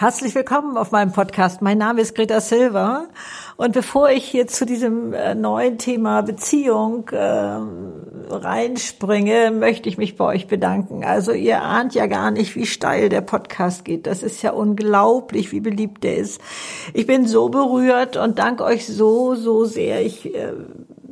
Herzlich willkommen auf meinem Podcast. Mein Name ist Greta Silva. Und bevor ich hier zu diesem äh, neuen Thema Beziehung äh, reinspringe, möchte ich mich bei euch bedanken. Also ihr ahnt ja gar nicht, wie steil der Podcast geht. Das ist ja unglaublich, wie beliebt der ist. Ich bin so berührt und danke euch so, so sehr. Ich äh,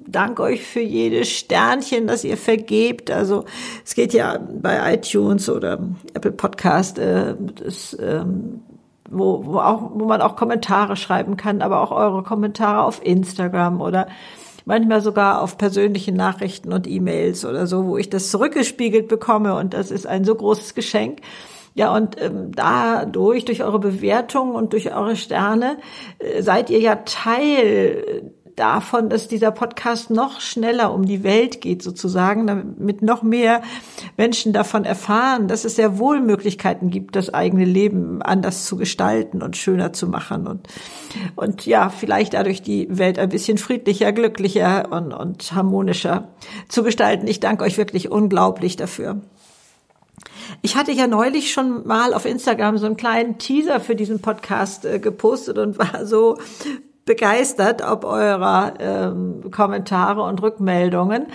danke euch für jedes Sternchen, das ihr vergebt. Also es geht ja bei iTunes oder Apple Podcast, äh, das, ähm, wo, wo, auch, wo man auch Kommentare schreiben kann, aber auch eure Kommentare auf Instagram oder manchmal sogar auf persönliche Nachrichten und E-Mails oder so, wo ich das zurückgespiegelt bekomme und das ist ein so großes Geschenk. Ja, und ähm, dadurch, durch eure Bewertung und durch eure Sterne, äh, seid ihr ja Teil davon, dass dieser Podcast noch schneller um die Welt geht, sozusagen, damit noch mehr Menschen davon erfahren, dass es sehr wohl Möglichkeiten gibt, das eigene Leben anders zu gestalten und schöner zu machen und, und ja, vielleicht dadurch die Welt ein bisschen friedlicher, glücklicher und, und harmonischer zu gestalten. Ich danke euch wirklich unglaublich dafür. Ich hatte ja neulich schon mal auf Instagram so einen kleinen Teaser für diesen Podcast äh, gepostet und war so begeistert ob eurer ähm, Kommentare und Rückmeldungen.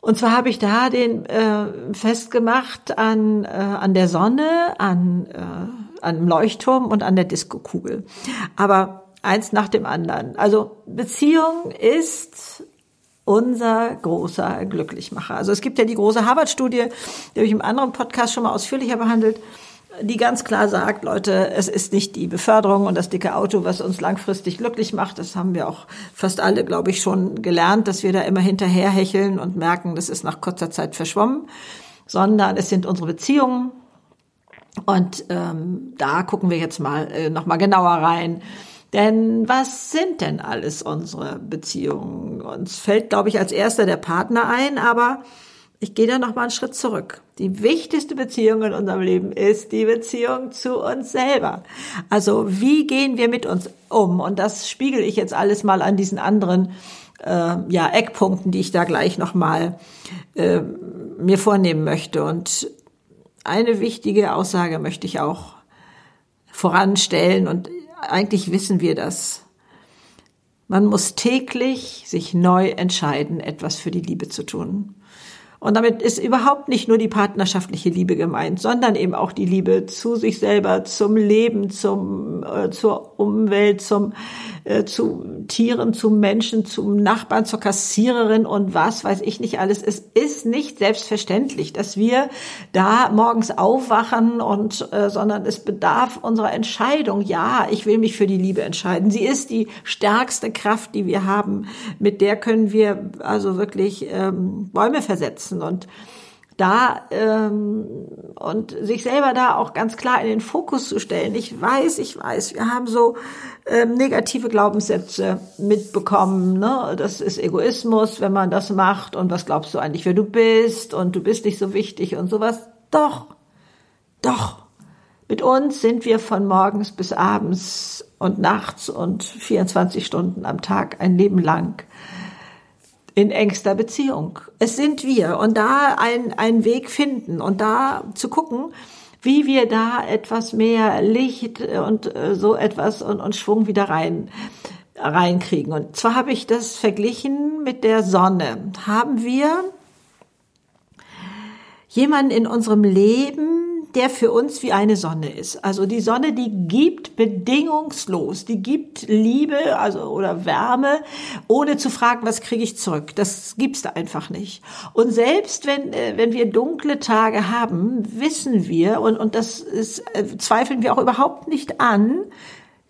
Und zwar habe ich da den äh, festgemacht an, äh, an der Sonne, an, äh, an dem Leuchtturm und an der Diskokugel. Aber eins nach dem anderen. Also Beziehung ist unser großer Glücklichmacher. Also es gibt ja die große Harvard-Studie, die habe ich im anderen Podcast schon mal ausführlicher behandelt die ganz klar sagt, Leute, es ist nicht die Beförderung und das dicke Auto, was uns langfristig glücklich macht. Das haben wir auch fast alle, glaube ich, schon gelernt, dass wir da immer hinterherhecheln und merken, das ist nach kurzer Zeit verschwommen, sondern es sind unsere Beziehungen. Und ähm, da gucken wir jetzt mal äh, noch mal genauer rein. Denn was sind denn alles unsere Beziehungen? Uns fällt, glaube ich, als erster der Partner ein, aber ich gehe da noch mal einen Schritt zurück. Die wichtigste Beziehung in unserem Leben ist die Beziehung zu uns selber. Also wie gehen wir mit uns um? Und das spiegel ich jetzt alles mal an diesen anderen äh, ja, Eckpunkten, die ich da gleich noch mal äh, mir vornehmen möchte. Und eine wichtige Aussage möchte ich auch voranstellen und eigentlich wissen wir das. Man muss täglich sich neu entscheiden, etwas für die Liebe zu tun. Und damit ist überhaupt nicht nur die partnerschaftliche Liebe gemeint, sondern eben auch die Liebe zu sich selber, zum Leben, zum, äh, zur Umwelt, zum, äh, zu Tieren, zu Menschen, zum Nachbarn, zur Kassiererin und was weiß ich nicht alles. Es ist nicht selbstverständlich, dass wir da morgens aufwachen und, äh, sondern es bedarf unserer Entscheidung. Ja, ich will mich für die Liebe entscheiden. Sie ist die stärkste Kraft, die wir haben. Mit der können wir also wirklich ähm, Bäume versetzen setzen und da ähm, und sich selber da auch ganz klar in den Fokus zu stellen. Ich weiß, ich weiß, wir haben so ähm, negative Glaubenssätze mitbekommen. Ne? Das ist Egoismus, wenn man das macht. Und was glaubst du eigentlich, wer du bist? Und du bist nicht so wichtig und sowas. Doch, doch. Mit uns sind wir von morgens bis abends und nachts und 24 Stunden am Tag ein Leben lang in engster Beziehung. Es sind wir und da ein, einen Weg finden und da zu gucken, wie wir da etwas mehr Licht und äh, so etwas und, und Schwung wieder rein reinkriegen. Und zwar habe ich das verglichen mit der Sonne. Haben wir jemanden in unserem Leben, der für uns wie eine Sonne ist. Also die Sonne, die gibt bedingungslos, die gibt Liebe, also oder Wärme, ohne zu fragen, was kriege ich zurück. Das gibt's da einfach nicht. Und selbst wenn äh, wenn wir dunkle Tage haben, wissen wir und und das ist, äh, zweifeln wir auch überhaupt nicht an.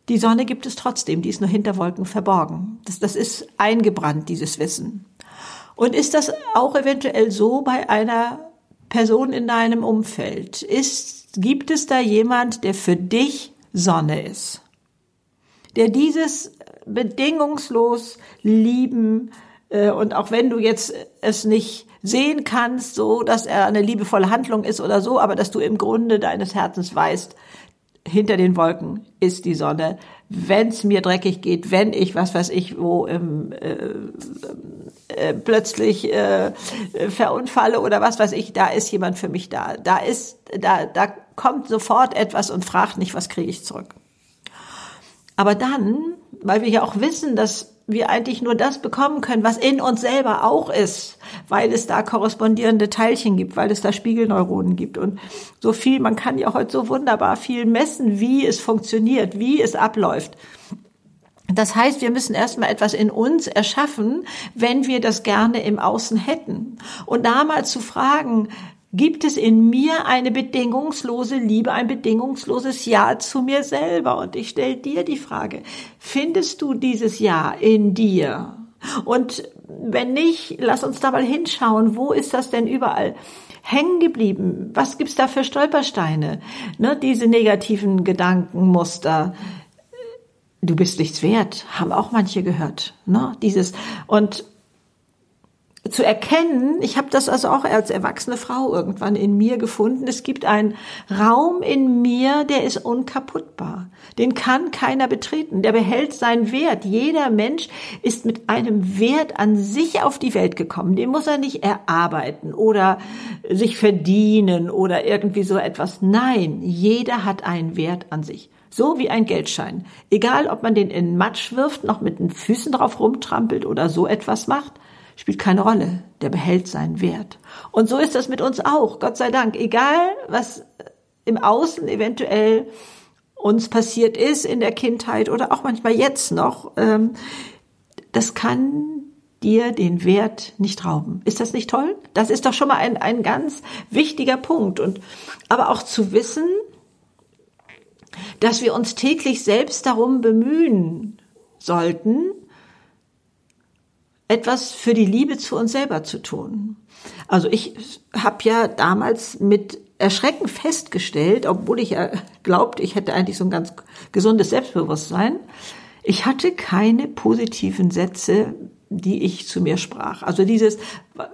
Die Sonne gibt es trotzdem, die ist nur hinter Wolken verborgen. Das, das ist eingebrannt, dieses Wissen. Und ist das auch eventuell so bei einer Person in deinem Umfeld? Ist, gibt es da jemand, der für dich Sonne ist? Der dieses bedingungslos lieben äh, und auch wenn du jetzt es nicht sehen kannst, so dass er eine liebevolle Handlung ist oder so, aber dass du im Grunde deines Herzens weißt, hinter den Wolken ist die Sonne. Wenn es mir dreckig geht, wenn ich, was weiß ich, wo im, äh, äh, plötzlich äh, verunfalle oder was weiß ich, da ist jemand für mich da. Da ist, da, da kommt sofort etwas und fragt nicht, was kriege ich zurück. Aber dann, weil wir ja auch wissen, dass wir eigentlich nur das bekommen können, was in uns selber auch ist, weil es da korrespondierende Teilchen gibt, weil es da Spiegelneuronen gibt und so viel, man kann ja heute so wunderbar viel messen, wie es funktioniert, wie es abläuft. Das heißt, wir müssen erstmal etwas in uns erschaffen, wenn wir das gerne im Außen hätten. Und da mal zu fragen, gibt es in mir eine bedingungslose Liebe, ein bedingungsloses Ja zu mir selber? Und ich stelle dir die Frage, findest du dieses Ja in dir? Und wenn nicht, lass uns da mal hinschauen, wo ist das denn überall? hängen geblieben? Was gibt's da für Stolpersteine? Ne, diese negativen Gedankenmuster, du bist nichts wert, haben auch manche gehört. Ne? Dieses und zu erkennen, ich habe das also auch als erwachsene Frau irgendwann in mir gefunden, es gibt einen Raum in mir, der ist unkaputtbar. Den kann keiner betreten, der behält seinen Wert. Jeder Mensch ist mit einem Wert an sich auf die Welt gekommen. Den muss er nicht erarbeiten oder sich verdienen oder irgendwie so etwas. Nein, jeder hat einen Wert an sich. So wie ein Geldschein. Egal, ob man den in Matsch wirft, noch mit den Füßen drauf rumtrampelt oder so etwas macht, spielt keine Rolle. Der behält seinen Wert. Und so ist das mit uns auch. Gott sei Dank. Egal, was im Außen eventuell uns passiert ist in der Kindheit oder auch manchmal jetzt noch, ähm, das kann dir den Wert nicht rauben. Ist das nicht toll? Das ist doch schon mal ein, ein ganz wichtiger Punkt. Und, aber auch zu wissen, dass wir uns täglich selbst darum bemühen sollten, etwas für die Liebe zu uns selber zu tun. Also ich habe ja damals mit Erschrecken festgestellt, obwohl ich glaubte, ich hätte eigentlich so ein ganz gesundes Selbstbewusstsein, ich hatte keine positiven Sätze die ich zu mir sprach. Also dieses,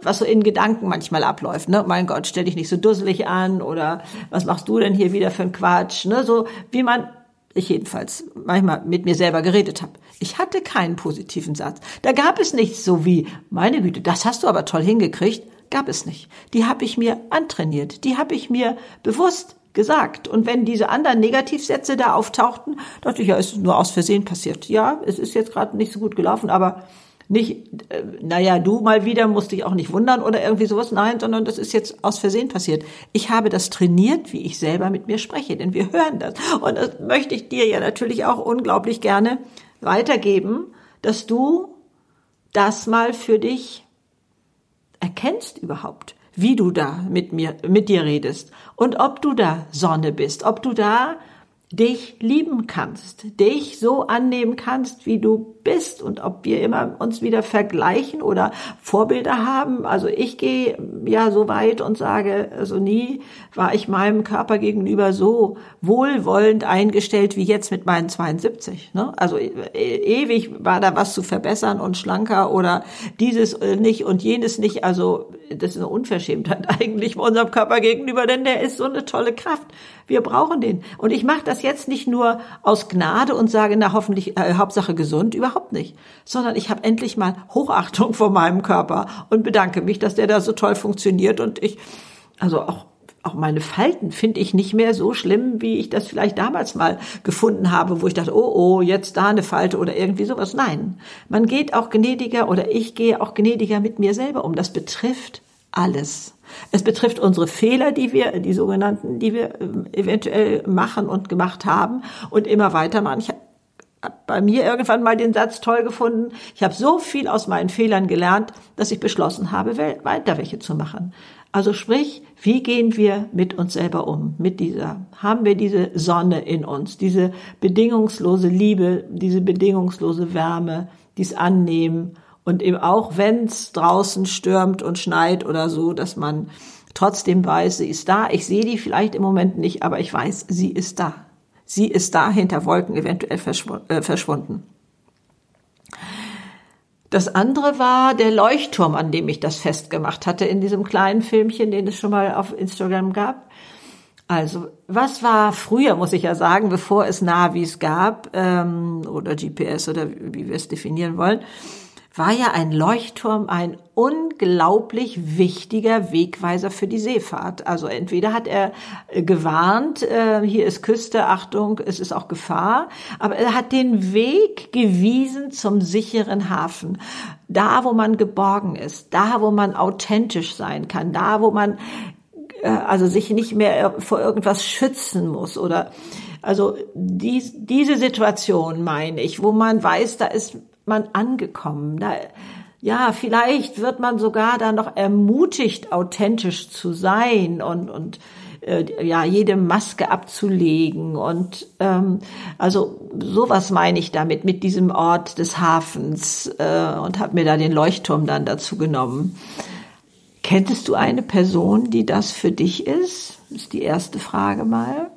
was so in Gedanken manchmal abläuft, ne? Mein Gott, stell dich nicht so dusselig an oder was machst du denn hier wieder für ein Quatsch, ne? So wie man ich jedenfalls manchmal mit mir selber geredet habe. Ich hatte keinen positiven Satz. Da gab es nichts so wie, meine Güte, das hast du aber toll hingekriegt. Gab es nicht. Die habe ich mir antrainiert. Die habe ich mir bewusst gesagt. Und wenn diese anderen Negativsätze da auftauchten, dachte ich, ja, ist nur aus Versehen passiert. Ja, es ist jetzt gerade nicht so gut gelaufen, aber nicht, äh, naja, du mal wieder musst dich auch nicht wundern oder irgendwie sowas. Nein, sondern das ist jetzt aus Versehen passiert. Ich habe das trainiert, wie ich selber mit mir spreche, denn wir hören das. Und das möchte ich dir ja natürlich auch unglaublich gerne weitergeben, dass du das mal für dich erkennst überhaupt, wie du da mit mir, mit dir redest und ob du da Sonne bist, ob du da dich lieben kannst, dich so annehmen kannst, wie du bist und ob wir immer uns wieder vergleichen oder Vorbilder haben. Also ich gehe ja so weit und sage, also nie war ich meinem Körper gegenüber so wohlwollend eingestellt wie jetzt mit meinen 72. Ne? Also e ewig war da was zu verbessern und schlanker oder dieses nicht und jenes nicht. Also das ist eine Unverschämtheit eigentlich unserem Körper gegenüber, denn der ist so eine tolle Kraft. Wir brauchen den. Und ich mache das jetzt nicht nur aus Gnade und sage, na hoffentlich, äh, Hauptsache gesund, überhaupt nicht. Sondern ich habe endlich mal Hochachtung vor meinem Körper und bedanke mich, dass der da so toll funktioniert. Und ich, also auch auch meine Falten finde ich nicht mehr so schlimm, wie ich das vielleicht damals mal gefunden habe, wo ich dachte, oh, oh, jetzt da eine Falte oder irgendwie sowas. Nein, man geht auch gnädiger oder ich gehe auch gnädiger mit mir selber um. Das betrifft alles. Es betrifft unsere Fehler, die wir, die sogenannten, die wir ähm, eventuell machen und gemacht haben und immer weiter machen. Ich habe bei mir irgendwann mal den Satz toll gefunden. Ich habe so viel aus meinen Fehlern gelernt, dass ich beschlossen habe, weiter welche zu machen. Also sprich, wie gehen wir mit uns selber um? Mit dieser, haben wir diese Sonne in uns, diese bedingungslose Liebe, diese bedingungslose Wärme, dies Annehmen und eben auch, wenn es draußen stürmt und schneit oder so, dass man trotzdem weiß, sie ist da. Ich sehe die vielleicht im Moment nicht, aber ich weiß, sie ist da. Sie ist da hinter Wolken eventuell äh, verschwunden. Das andere war der Leuchtturm, an dem ich das festgemacht hatte in diesem kleinen Filmchen, den es schon mal auf Instagram gab. Also, was war früher, muss ich ja sagen, bevor es Navis gab ähm, oder GPS oder wie wir es definieren wollen, war ja ein Leuchtturm ein unglaublich wichtiger Wegweiser für die Seefahrt. Also entweder hat er äh, gewarnt, äh, hier ist Küste, Achtung, es ist auch Gefahr, aber er hat den Weg gewiesen zum sicheren Hafen. Da, wo man geborgen ist, da, wo man authentisch sein kann, da, wo man äh, also sich nicht mehr vor irgendwas schützen muss oder also dies, diese Situation meine ich, wo man weiß, da ist man angekommen. Da, ja, vielleicht wird man sogar da noch ermutigt, authentisch zu sein und, und äh, ja, jede Maske abzulegen. Und ähm, also sowas meine ich damit, mit diesem Ort des Hafens äh, und habe mir da den Leuchtturm dann dazu genommen. Kenntest du eine Person, die das für dich ist? Ist die erste Frage mal.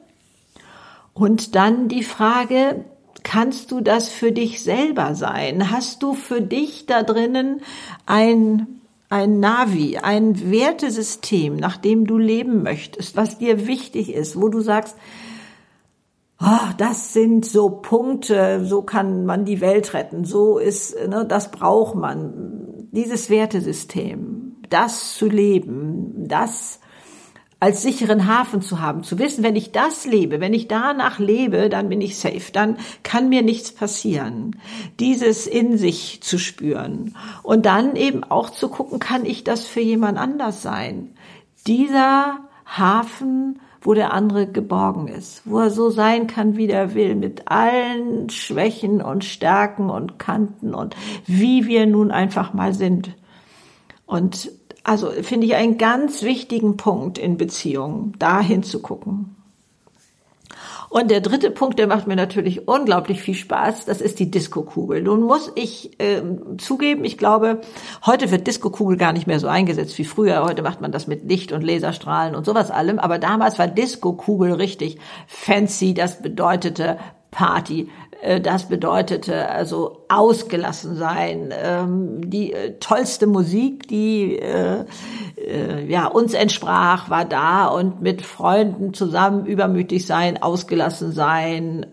Und dann die Frage, kannst du das für dich selber sein? Hast du für dich da drinnen ein, ein Navi, ein Wertesystem, nach dem du leben möchtest, was dir wichtig ist, wo du sagst, oh, das sind so Punkte, so kann man die Welt retten, so ist, ne, das braucht man, dieses Wertesystem, das zu leben, das als sicheren Hafen zu haben, zu wissen, wenn ich das lebe, wenn ich danach lebe, dann bin ich safe, dann kann mir nichts passieren. Dieses in sich zu spüren und dann eben auch zu gucken, kann ich das für jemand anders sein? Dieser Hafen, wo der andere geborgen ist, wo er so sein kann, wie er will, mit allen Schwächen und Stärken und Kanten und wie wir nun einfach mal sind. Und also finde ich einen ganz wichtigen Punkt in Beziehungen, da hinzugucken. Und der dritte Punkt, der macht mir natürlich unglaublich viel Spaß, das ist die Disco-Kugel. Nun muss ich äh, zugeben, ich glaube, heute wird Disco-Kugel gar nicht mehr so eingesetzt wie früher. Heute macht man das mit Licht und Laserstrahlen und sowas allem. Aber damals war Disco-Kugel richtig fancy. Das bedeutete Party. Äh, das bedeutete also ausgelassen sein, ähm, die äh, tollste Musik, die äh, ja uns entsprach, war da und mit Freunden zusammen übermütig sein, ausgelassen sein.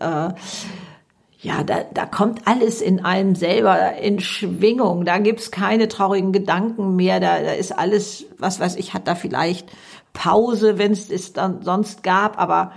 ja, da, da kommt alles in einem selber in Schwingung. Da gibt's keine traurigen Gedanken mehr. Da, da ist alles, was weiß ich, hat da vielleicht Pause, wenn es es dann sonst gab, aber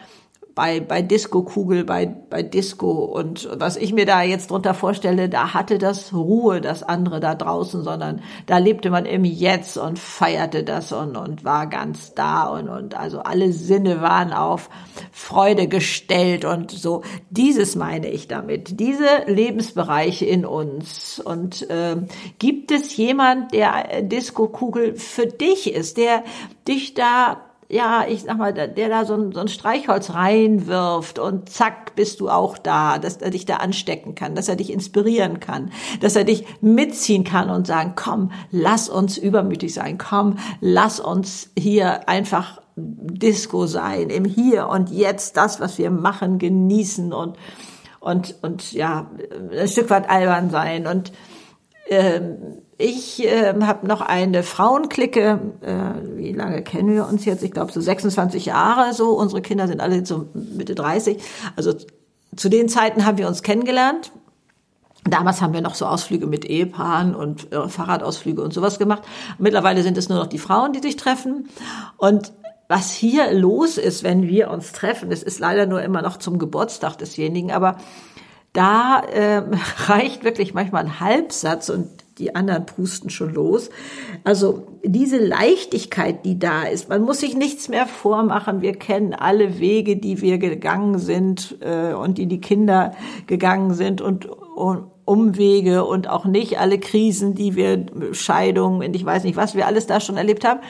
bei, bei Disco-Kugel, bei, bei Disco und was ich mir da jetzt drunter vorstelle, da hatte das Ruhe, das andere da draußen, sondern da lebte man im Jetzt und feierte das und, und war ganz da und, und also alle Sinne waren auf Freude gestellt und so. Dieses meine ich damit, diese Lebensbereiche in uns. Und äh, gibt es jemand, der Disco-Kugel für dich ist, der dich da ja, ich sag mal, der, da so ein, so ein Streichholz reinwirft und zack, bist du auch da, dass er dich da anstecken kann, dass er dich inspirieren kann, dass er dich mitziehen kann und sagen, komm, lass uns übermütig sein, komm, lass uns hier einfach Disco sein, im Hier und Jetzt, das, was wir machen, genießen und, und, und ja, ein Stück weit albern sein und, ähm, ich äh, habe noch eine Frauenklicke. Äh, wie lange kennen wir uns jetzt? Ich glaube so 26 Jahre. So unsere Kinder sind alle so Mitte 30. Also zu den Zeiten haben wir uns kennengelernt. Damals haben wir noch so Ausflüge mit Ehepaaren und äh, Fahrradausflüge und sowas gemacht. Mittlerweile sind es nur noch die Frauen, die sich treffen. Und was hier los ist, wenn wir uns treffen, es ist leider nur immer noch zum Geburtstag desjenigen, aber da äh, reicht wirklich manchmal ein Halbsatz und die anderen pusten schon los. Also diese Leichtigkeit, die da ist, man muss sich nichts mehr vormachen. Wir kennen alle Wege, die wir gegangen sind äh, und die die Kinder gegangen sind und, und Umwege und auch nicht alle Krisen, die wir Scheidungen und ich weiß nicht, was wir alles da schon erlebt haben.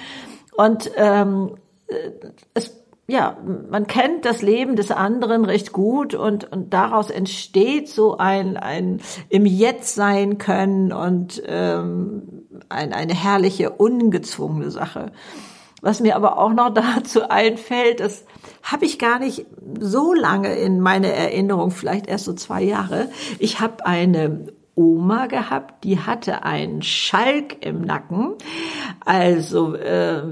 Und ähm, äh, es ja, man kennt das Leben des anderen recht gut und, und daraus entsteht so ein, ein im Jetzt sein können und ähm, ein, eine herrliche, ungezwungene Sache. Was mir aber auch noch dazu einfällt, das habe ich gar nicht so lange in meine Erinnerung, vielleicht erst so zwei Jahre. Ich habe eine Oma gehabt, die hatte einen Schalk im Nacken. Also äh,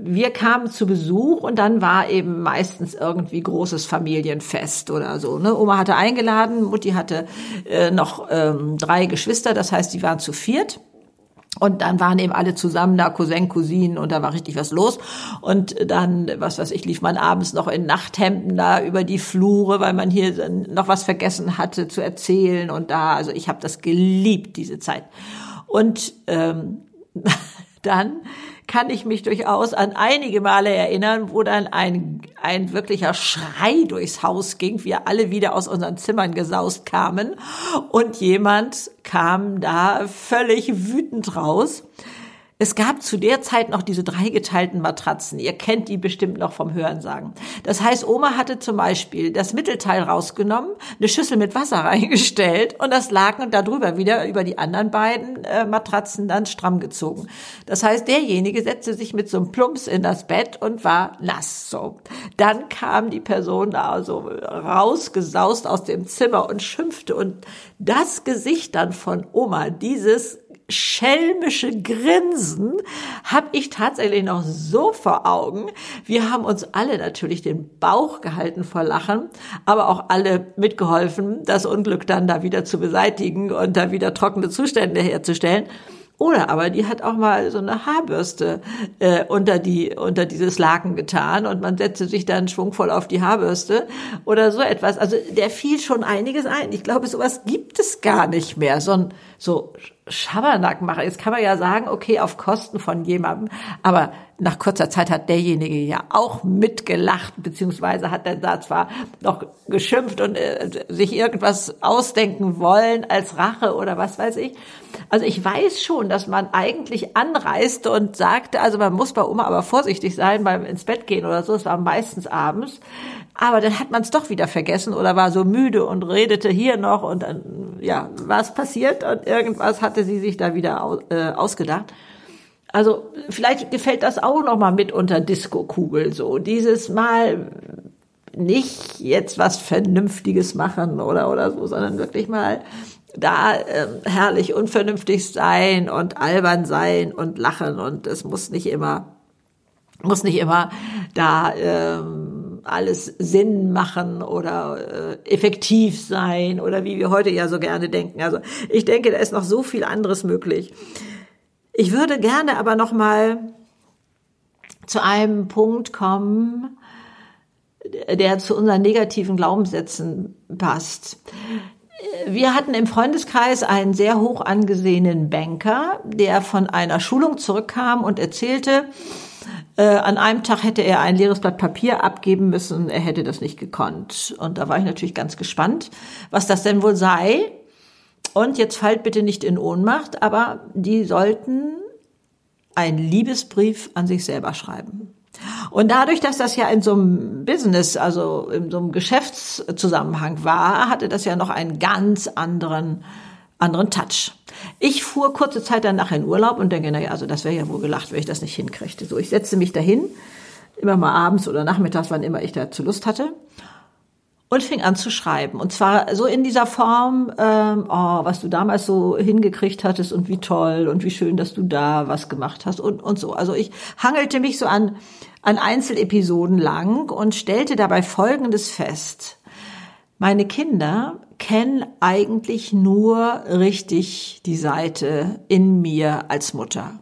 wir kamen zu Besuch und dann war eben meistens irgendwie großes Familienfest oder so. Ne? Oma hatte eingeladen, Mutti hatte äh, noch ähm, drei Geschwister, das heißt, die waren zu viert. Und dann waren eben alle zusammen da, Cousin, Cousinen, und da war richtig was los. Und dann, was weiß ich, lief man abends noch in Nachthemden da über die Flure, weil man hier noch was vergessen hatte zu erzählen. Und da, also ich habe das geliebt, diese Zeit. Und ähm, dann kann ich mich durchaus an einige Male erinnern, wo dann ein, ein wirklicher Schrei durchs Haus ging, wir alle wieder aus unseren Zimmern gesaust kamen und jemand kam da völlig wütend raus es gab zu der Zeit noch diese dreigeteilten Matratzen. Ihr kennt die bestimmt noch vom Hörensagen. Das heißt, Oma hatte zum Beispiel das Mittelteil rausgenommen, eine Schüssel mit Wasser reingestellt und das Laken darüber wieder über die anderen beiden äh, Matratzen dann stramm gezogen. Das heißt, derjenige setzte sich mit so einem Plumps in das Bett und war nass. So. Dann kam die Person da so rausgesaust aus dem Zimmer und schimpfte und das Gesicht dann von Oma, dieses schelmische Grinsen habe ich tatsächlich noch so vor Augen. Wir haben uns alle natürlich den Bauch gehalten vor Lachen, aber auch alle mitgeholfen, das Unglück dann da wieder zu beseitigen und da wieder trockene Zustände herzustellen. Oder aber die hat auch mal so eine Haarbürste äh, unter die unter dieses Laken getan und man setzte sich dann schwungvoll auf die Haarbürste oder so etwas. Also der fiel schon einiges ein. Ich glaube, sowas gibt es gar nicht mehr. So ein so Schabernack mache. Jetzt kann man ja sagen, okay, auf Kosten von jemandem, aber nach kurzer Zeit hat derjenige ja auch mitgelacht, beziehungsweise hat er da zwar noch geschimpft und äh, sich irgendwas ausdenken wollen als Rache oder was weiß ich. Also ich weiß schon, dass man eigentlich anreiste und sagte, also man muss bei Oma aber vorsichtig sein beim ins Bett gehen oder so, es war meistens abends, aber dann hat man es doch wieder vergessen oder war so müde und redete hier noch und dann, ja, was passiert und irgendwas hatte sie sich da wieder aus, äh, ausgedacht. Also vielleicht gefällt das auch noch mal mit unter Disco-Kugel so. Dieses Mal nicht jetzt was Vernünftiges machen oder oder so, sondern wirklich mal da äh, herrlich unvernünftig sein und albern sein und lachen und es muss nicht immer muss nicht immer da ähm, alles Sinn machen oder äh, effektiv sein oder wie wir heute ja so gerne denken. Also ich denke, da ist noch so viel anderes möglich. Ich würde gerne aber noch mal zu einem Punkt kommen, der zu unseren negativen Glaubenssätzen passt. Wir hatten im Freundeskreis einen sehr hoch angesehenen Banker, der von einer Schulung zurückkam und erzählte, äh, an einem Tag hätte er ein leeres Blatt Papier abgeben müssen, er hätte das nicht gekonnt. Und da war ich natürlich ganz gespannt, was das denn wohl sei. Und jetzt fallt bitte nicht in Ohnmacht, aber die sollten einen Liebesbrief an sich selber schreiben. Und dadurch, dass das ja in so einem Business, also in so einem Geschäftszusammenhang war, hatte das ja noch einen ganz anderen anderen Touch. Ich fuhr kurze Zeit danach in Urlaub und denke, naja, also das wäre ja wohl gelacht, wenn ich das nicht hinkriegte. So, ich setzte mich dahin, immer mal abends oder nachmittags, wann immer ich dazu Lust hatte, und fing an zu schreiben. Und zwar so in dieser Form, ähm, oh, was du damals so hingekriegt hattest und wie toll und wie schön, dass du da was gemacht hast und, und so. Also ich hangelte mich so an, an Einzelepisoden lang und stellte dabei Folgendes fest. Meine Kinder kennen eigentlich nur richtig die Seite in mir als Mutter.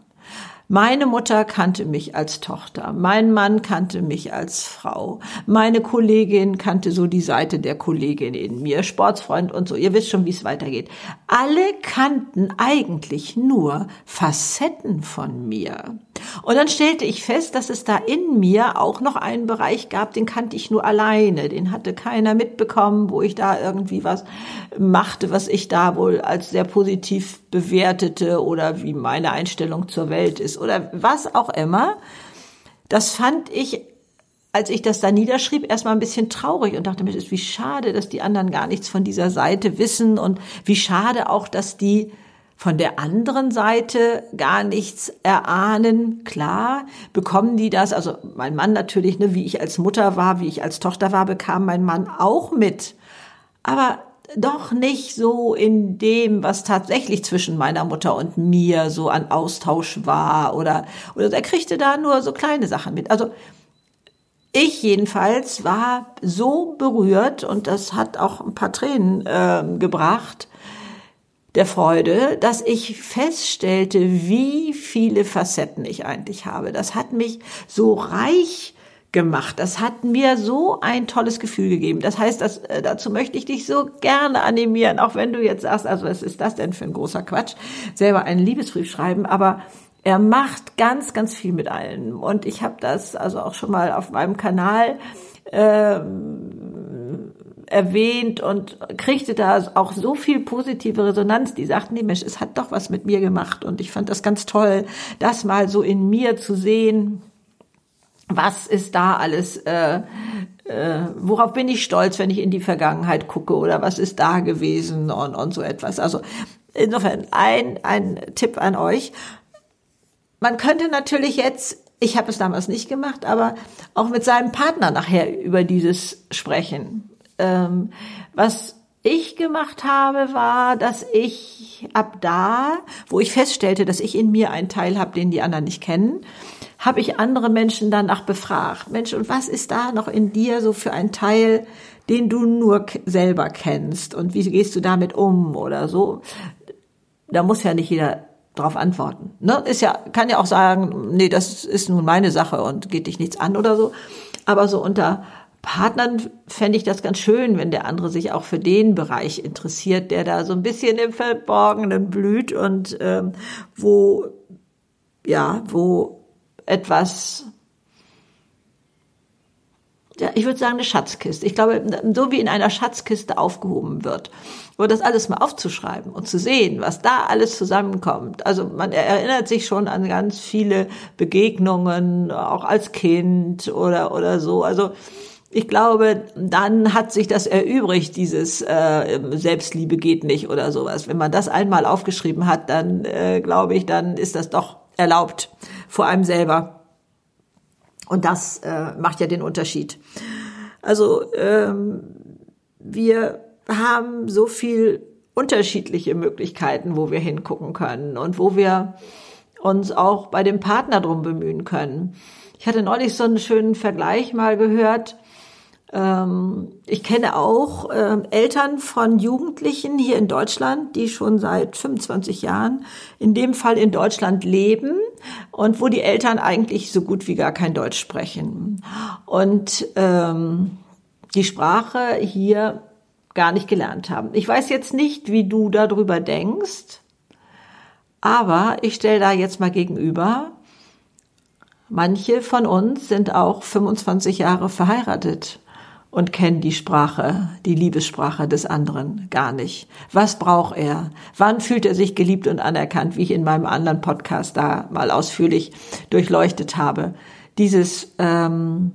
Meine Mutter kannte mich als Tochter, mein Mann kannte mich als Frau, meine Kollegin kannte so die Seite der Kollegin in mir, Sportsfreund und so, ihr wisst schon, wie es weitergeht. Alle kannten eigentlich nur Facetten von mir. Und dann stellte ich fest, dass es da in mir auch noch einen Bereich gab, den kannte ich nur alleine, den hatte keiner mitbekommen, wo ich da irgendwie was machte, was ich da wohl als sehr positiv bewertete oder wie meine Einstellung zur Welt ist oder was auch immer. Das fand ich, als ich das da niederschrieb, erstmal ein bisschen traurig und dachte mir, wie schade, dass die anderen gar nichts von dieser Seite wissen und wie schade auch, dass die von der anderen Seite gar nichts erahnen. Klar, bekommen die das, also mein Mann natürlich, ne, wie ich als Mutter war, wie ich als Tochter war, bekam mein Mann auch mit. Aber doch nicht so in dem, was tatsächlich zwischen meiner Mutter und mir so an Austausch war oder, oder er kriegte da nur so kleine Sachen mit. Also, ich jedenfalls war so berührt und das hat auch ein paar Tränen äh, gebracht, der Freude, dass ich feststellte, wie viele Facetten ich eigentlich habe. Das hat mich so reich gemacht. Das hat mir so ein tolles Gefühl gegeben. Das heißt, das, äh, dazu möchte ich dich so gerne animieren, auch wenn du jetzt sagst, also was ist das denn für ein großer Quatsch, selber einen Liebesbrief schreiben, aber er macht ganz, ganz viel mit allen. Und ich habe das also auch schon mal auf meinem Kanal ähm, erwähnt und kriegte da auch so viel positive Resonanz. Die sagten, Mensch, es hat doch was mit mir gemacht und ich fand das ganz toll, das mal so in mir zu sehen. Was ist da alles? Äh, äh, worauf bin ich stolz, wenn ich in die Vergangenheit gucke oder was ist da gewesen und, und so etwas. Also insofern ein, ein Tipp an euch. Man könnte natürlich jetzt ich habe es damals nicht gemacht, aber auch mit seinem Partner nachher über dieses sprechen. Ähm, was ich gemacht habe, war, dass ich ab da, wo ich feststellte, dass ich in mir einen Teil habe, den die anderen nicht kennen, habe ich andere Menschen danach befragt. Mensch, und was ist da noch in dir so für ein Teil, den du nur selber kennst? Und wie gehst du damit um oder so? Da muss ja nicht jeder drauf antworten. Ne? Ist ja, kann ja auch sagen, nee, das ist nun meine Sache und geht dich nichts an oder so. Aber so unter Partnern fände ich das ganz schön, wenn der andere sich auch für den Bereich interessiert, der da so ein bisschen im Verborgenen blüht und ähm, wo ja, wo etwas ja, ich würde sagen, eine Schatzkiste. Ich glaube, so wie in einer Schatzkiste aufgehoben wird. Aber das alles mal aufzuschreiben und zu sehen, was da alles zusammenkommt. Also man erinnert sich schon an ganz viele Begegnungen, auch als Kind oder, oder so. Also, ich glaube, dann hat sich das erübrigt, dieses äh, Selbstliebe geht nicht oder sowas. Wenn man das einmal aufgeschrieben hat, dann äh, glaube ich, dann ist das doch erlaubt vor einem selber. Und das äh, macht ja den Unterschied. Also ähm, wir haben so viel unterschiedliche Möglichkeiten, wo wir hingucken können und wo wir uns auch bei dem Partner drum bemühen können. Ich hatte neulich so einen schönen Vergleich mal gehört. Ähm, ich kenne auch ähm, Eltern von Jugendlichen hier in Deutschland, die schon seit 25 Jahren in dem Fall in Deutschland leben und wo die Eltern eigentlich so gut wie gar kein Deutsch sprechen. Und ähm, die Sprache hier gar nicht gelernt haben. Ich weiß jetzt nicht, wie du darüber denkst, aber ich stelle da jetzt mal gegenüber, manche von uns sind auch 25 Jahre verheiratet und kennen die Sprache, die Liebessprache des anderen gar nicht. Was braucht er? Wann fühlt er sich geliebt und anerkannt, wie ich in meinem anderen Podcast da mal ausführlich durchleuchtet habe? Dieses ähm,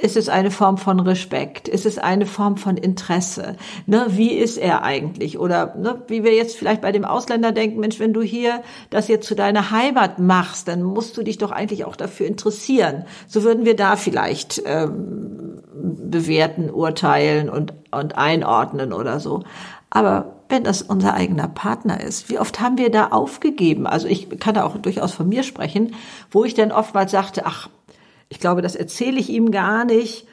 ist es eine Form von Respekt? Ist es eine Form von Interesse? Ne, wie ist er eigentlich? Oder ne, wie wir jetzt vielleicht bei dem Ausländer denken, Mensch, wenn du hier das jetzt zu deiner Heimat machst, dann musst du dich doch eigentlich auch dafür interessieren. So würden wir da vielleicht ähm, bewerten, urteilen und, und einordnen oder so. Aber wenn das unser eigener Partner ist, wie oft haben wir da aufgegeben? Also ich kann da auch durchaus von mir sprechen, wo ich dann oftmals sagte, ach, ich glaube, das erzähle ich ihm gar nicht,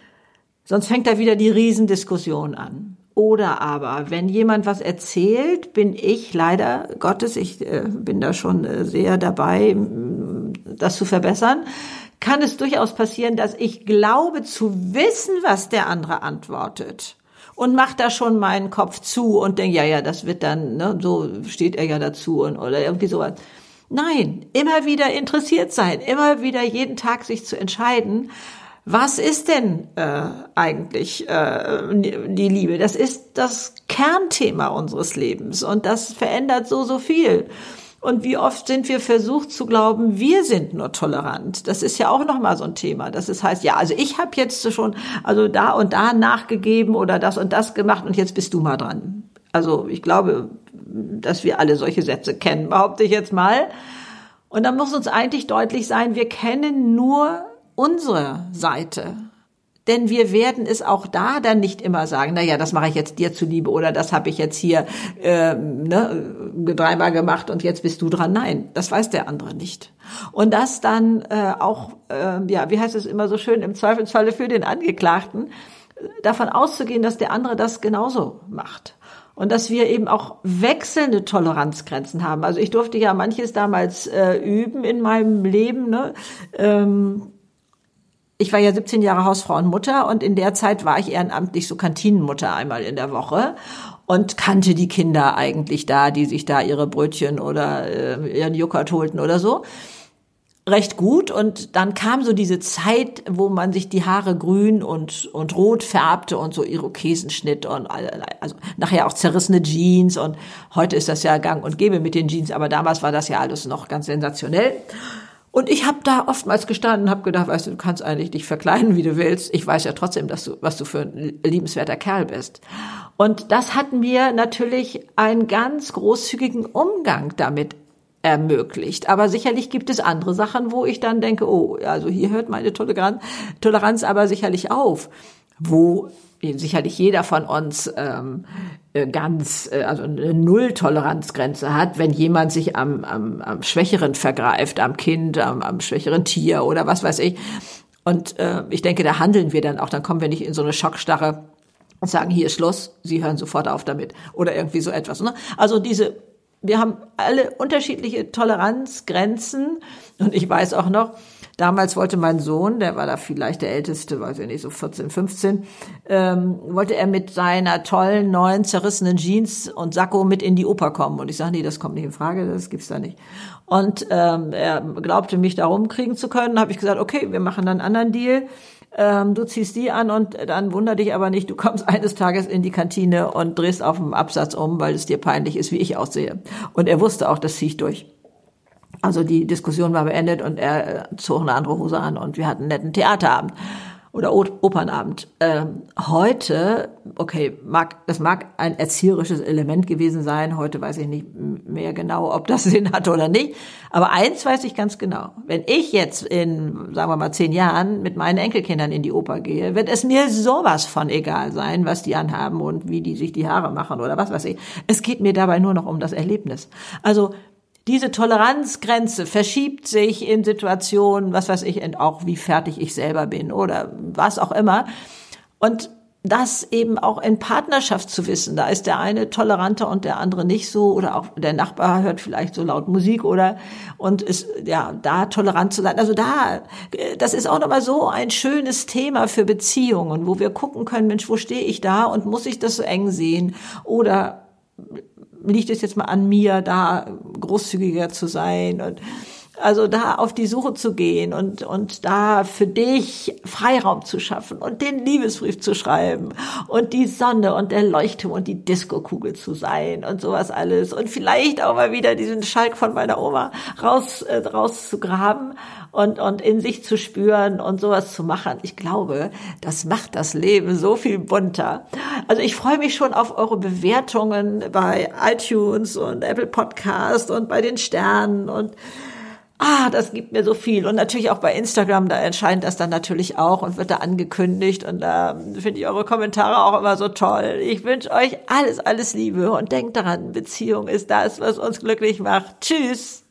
sonst fängt da wieder die Riesendiskussion an. Oder aber, wenn jemand was erzählt, bin ich leider Gottes, ich äh, bin da schon äh, sehr dabei, das zu verbessern, kann es durchaus passieren, dass ich glaube zu wissen, was der andere antwortet und macht da schon meinen Kopf zu und denke, ja, ja, das wird dann, ne, so steht er ja dazu und oder irgendwie sowas. Nein, immer wieder interessiert sein, immer wieder jeden Tag sich zu entscheiden, was ist denn äh, eigentlich äh, die Liebe? Das ist das Kernthema unseres Lebens und das verändert so, so viel. Und wie oft sind wir versucht zu glauben, wir sind nur tolerant? Das ist ja auch noch mal so ein Thema. Das ist, heißt, ja, also ich habe jetzt schon also da und da nachgegeben oder das und das gemacht und jetzt bist du mal dran. Also ich glaube, dass wir alle solche Sätze kennen, behaupte ich jetzt mal. Und dann muss uns eigentlich deutlich sein, wir kennen nur unsere Seite Denn wir werden es auch da dann nicht immer sagen, na ja, das mache ich jetzt dir zuliebe oder das habe ich jetzt hier äh, ne, dreimal gemacht und jetzt bist du dran. Nein, das weiß der andere nicht. Und das dann äh, auch, äh, ja, wie heißt es immer so schön, im Zweifelsfalle für den Angeklagten, davon auszugehen, dass der andere das genauso macht. Und dass wir eben auch wechselnde Toleranzgrenzen haben. Also ich durfte ja manches damals äh, üben in meinem Leben. Ne? Ähm, ich war ja 17 Jahre Hausfrau und Mutter und in der Zeit war ich ehrenamtlich so Kantinenmutter einmal in der Woche und kannte die Kinder eigentlich da, die sich da ihre Brötchen oder äh, ihren Joghurt holten oder so recht gut und dann kam so diese Zeit, wo man sich die Haare grün und und rot färbte und so Irokesenschnitt und also nachher auch zerrissene Jeans und heute ist das ja gang und gäbe mit den Jeans, aber damals war das ja alles noch ganz sensationell. Und ich habe da oftmals gestanden und habe gedacht, weißt du, du kannst eigentlich dich verkleiden, wie du willst. Ich weiß ja trotzdem, dass du, was du für ein liebenswerter Kerl bist. Und das hat mir natürlich einen ganz großzügigen Umgang damit ermöglicht. Aber sicherlich gibt es andere Sachen, wo ich dann denke, oh, also hier hört meine Toleranz aber sicherlich auf, wo sicherlich jeder von uns ähm, äh, ganz, äh, also eine Null-Toleranzgrenze hat, wenn jemand sich am, am, am Schwächeren vergreift, am Kind, am, am schwächeren Tier oder was weiß ich. Und äh, ich denke, da handeln wir dann auch, dann kommen wir nicht in so eine Schockstarre und sagen, hier ist Schluss, Sie hören sofort auf damit oder irgendwie so etwas. Ne? Also diese, wir haben alle unterschiedliche Toleranzgrenzen und ich weiß auch noch, Damals wollte mein Sohn, der war da vielleicht der Älteste, weiß ich nicht, so 14, 15, ähm, wollte er mit seiner tollen neuen zerrissenen Jeans und Sakko mit in die Oper kommen. Und ich sage, nee, das kommt nicht in Frage, das gibt's da nicht. Und ähm, er glaubte, mich da rumkriegen zu können. Habe ich gesagt, okay, wir machen dann einen anderen Deal. Ähm, du ziehst die an und dann wunder dich aber nicht, du kommst eines Tages in die Kantine und drehst auf dem Absatz um, weil es dir peinlich ist, wie ich aussehe. Und er wusste auch, das ziehe ich durch. Also die Diskussion war beendet und er äh, zog eine andere Hose an und wir hatten einen netten Theaterabend oder Opernabend. Ähm, heute, okay, mag, das mag ein erzieherisches Element gewesen sein. Heute weiß ich nicht mehr genau, ob das Sinn hatte oder nicht. Aber eins weiß ich ganz genau. Wenn ich jetzt in, sagen wir mal, zehn Jahren mit meinen Enkelkindern in die Oper gehe, wird es mir sowas von egal sein, was die anhaben und wie die sich die Haare machen oder was weiß ich. Es geht mir dabei nur noch um das Erlebnis. Also diese Toleranzgrenze verschiebt sich in Situationen, was weiß ich, auch wie fertig ich selber bin oder was auch immer. Und das eben auch in Partnerschaft zu wissen. Da ist der eine toleranter und der andere nicht so oder auch der Nachbar hört vielleicht so laut Musik oder und ist ja da tolerant zu sein. Also da, das ist auch nochmal so ein schönes Thema für Beziehungen, wo wir gucken können, Mensch, wo stehe ich da und muss ich das so eng sehen oder liegt es jetzt mal an mir, da großzügiger zu sein und also da auf die Suche zu gehen und, und da für dich Freiraum zu schaffen und den Liebesbrief zu schreiben und die Sonne und der Leuchtturm und die Diskokugel zu sein und sowas alles und vielleicht auch mal wieder diesen Schalk von meiner Oma raus, äh, rauszugraben und, und in sich zu spüren und sowas zu machen. Ich glaube, das macht das Leben so viel bunter. Also ich freue mich schon auf eure Bewertungen bei iTunes und Apple Podcast und bei den Sternen und Ah, das gibt mir so viel. Und natürlich auch bei Instagram, da erscheint das dann natürlich auch und wird da angekündigt. Und da finde ich eure Kommentare auch immer so toll. Ich wünsche euch alles, alles Liebe und denkt daran, Beziehung ist das, was uns glücklich macht. Tschüss.